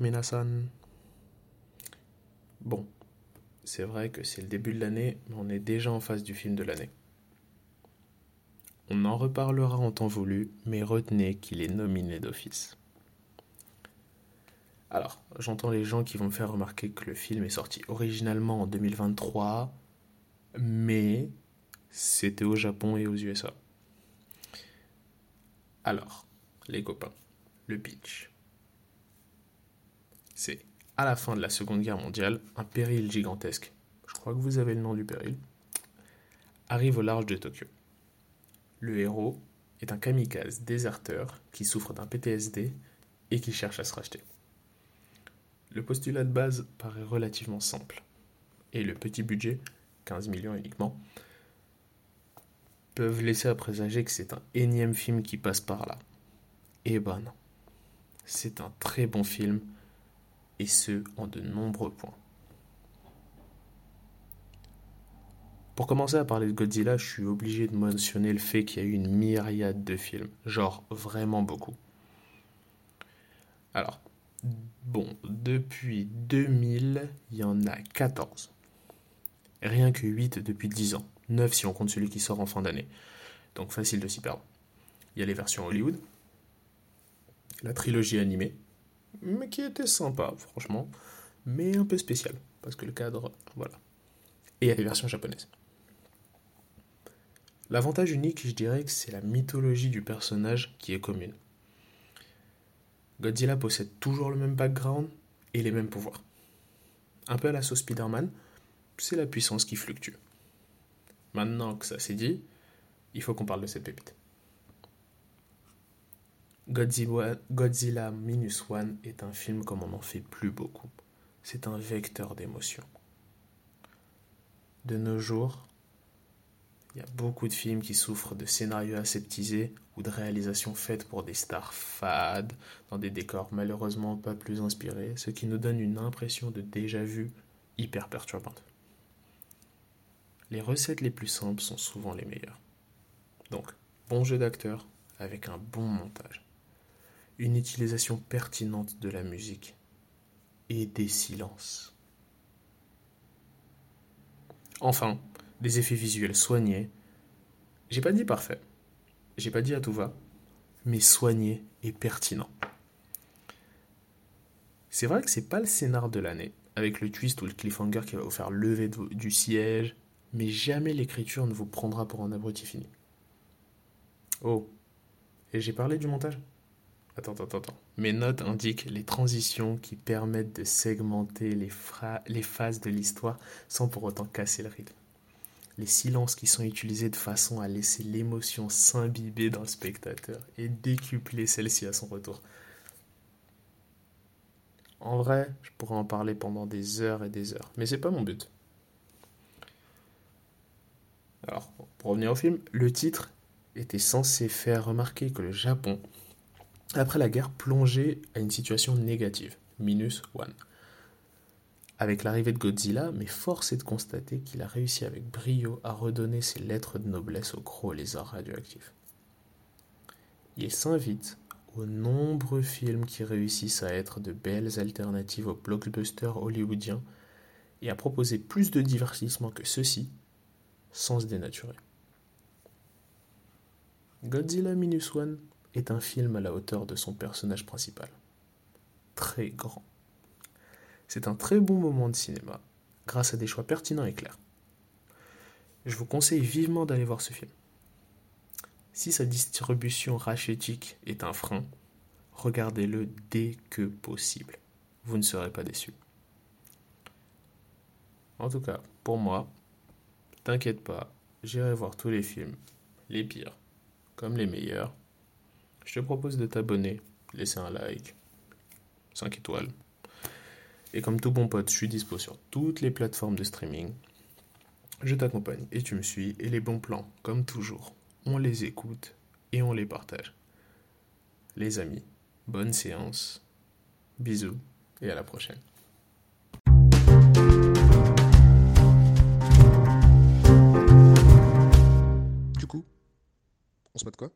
minasan. Bon, c'est vrai que c'est le début de l'année, mais on est déjà en face du film de l'année. On en reparlera en temps voulu, mais retenez qu'il est nominé d'office. Alors, j'entends les gens qui vont me faire remarquer que le film est sorti originalement en 2023, mais c'était au Japon et aux USA. Alors, les copains, le pitch. C'est à la fin de la Seconde Guerre mondiale, un péril gigantesque, je crois que vous avez le nom du péril, arrive au large de Tokyo. Le héros est un kamikaze déserteur qui souffre d'un PTSD et qui cherche à se racheter. Le postulat de base paraît relativement simple, et le petit budget, 15 millions uniquement, peuvent laisser à présager que c'est un énième film qui passe par là. Eh ben non. C'est un très bon film, et ce, en de nombreux points. Pour commencer à parler de Godzilla, je suis obligé de mentionner le fait qu'il y a eu une myriade de films, genre vraiment beaucoup. Alors, bon, depuis 2000, il y en a 14. Rien que 8 depuis 10 ans. 9 si on compte celui qui sort en fin d'année. Donc facile de s'y perdre. Il y a les versions Hollywood, la trilogie animée, mais qui était sympa, franchement, mais un peu spécial, parce que le cadre, voilà. Et il y a les versions japonaises. L'avantage unique, je dirais que c'est la mythologie du personnage qui est commune. Godzilla possède toujours le même background et les mêmes pouvoirs. Un peu à la sauce Spider-Man, c'est la puissance qui fluctue. Maintenant que ça s'est dit, il faut qu'on parle de cette pépite. Godzilla, Minus One est un film comme on n'en fait plus beaucoup. C'est un vecteur d'émotion. De nos jours, il y a beaucoup de films qui souffrent de scénarios aseptisés ou de réalisations faites pour des stars fades, dans des décors malheureusement pas plus inspirés, ce qui nous donne une impression de déjà-vu hyper perturbante. Les recettes les plus simples sont souvent les meilleures. Donc, bon jeu d'acteur avec un bon montage, une utilisation pertinente de la musique et des silences. Enfin, des effets visuels soignés. J'ai pas dit parfait, j'ai pas dit à tout va, mais soigné et pertinent. C'est vrai que c'est pas le scénar de l'année, avec le twist ou le cliffhanger qui va vous faire lever du siège, mais jamais l'écriture ne vous prendra pour un abruti fini. Oh, et j'ai parlé du montage? Attends, attends, attends. Mes notes indiquent les transitions qui permettent de segmenter les, phases de l'histoire sans pour autant casser le rythme. Les silences qui sont utilisés de façon à laisser l'émotion s'imbiber dans le spectateur et décupler celle-ci à son retour. En vrai, je pourrais en parler pendant des heures et des heures, mais c'est pas mon but. Alors, pour revenir au film, le titre était censé faire remarquer que le Japon, après la guerre, plongeait à une situation négative, minus one. Avec l'arrivée de Godzilla, mais force est de constater qu'il a réussi avec brio à redonner ses lettres de noblesse au gros lézard radioactif. Il s'invite aux nombreux films qui réussissent à être de belles alternatives aux blockbusters hollywoodiens et à proposer plus de divertissement que ceux-ci sans se dénaturer. Godzilla Minus One est un film à la hauteur de son personnage principal. Très grand. C'est un très bon moment de cinéma, grâce à des choix pertinents et clairs. Je vous conseille vivement d'aller voir ce film. Si sa distribution rachetique est un frein, regardez-le dès que possible. Vous ne serez pas déçu. En tout cas, pour moi, T'inquiète pas, j'irai voir tous les films, les pires comme les meilleurs. Je te propose de t'abonner, laisser un like, 5 étoiles. Et comme tout bon pote, je suis dispo sur toutes les plateformes de streaming. Je t'accompagne et tu me suis. Et les bons plans, comme toujours, on les écoute et on les partage. Les amis, bonne séance. Bisous et à la prochaine. On se met de quoi?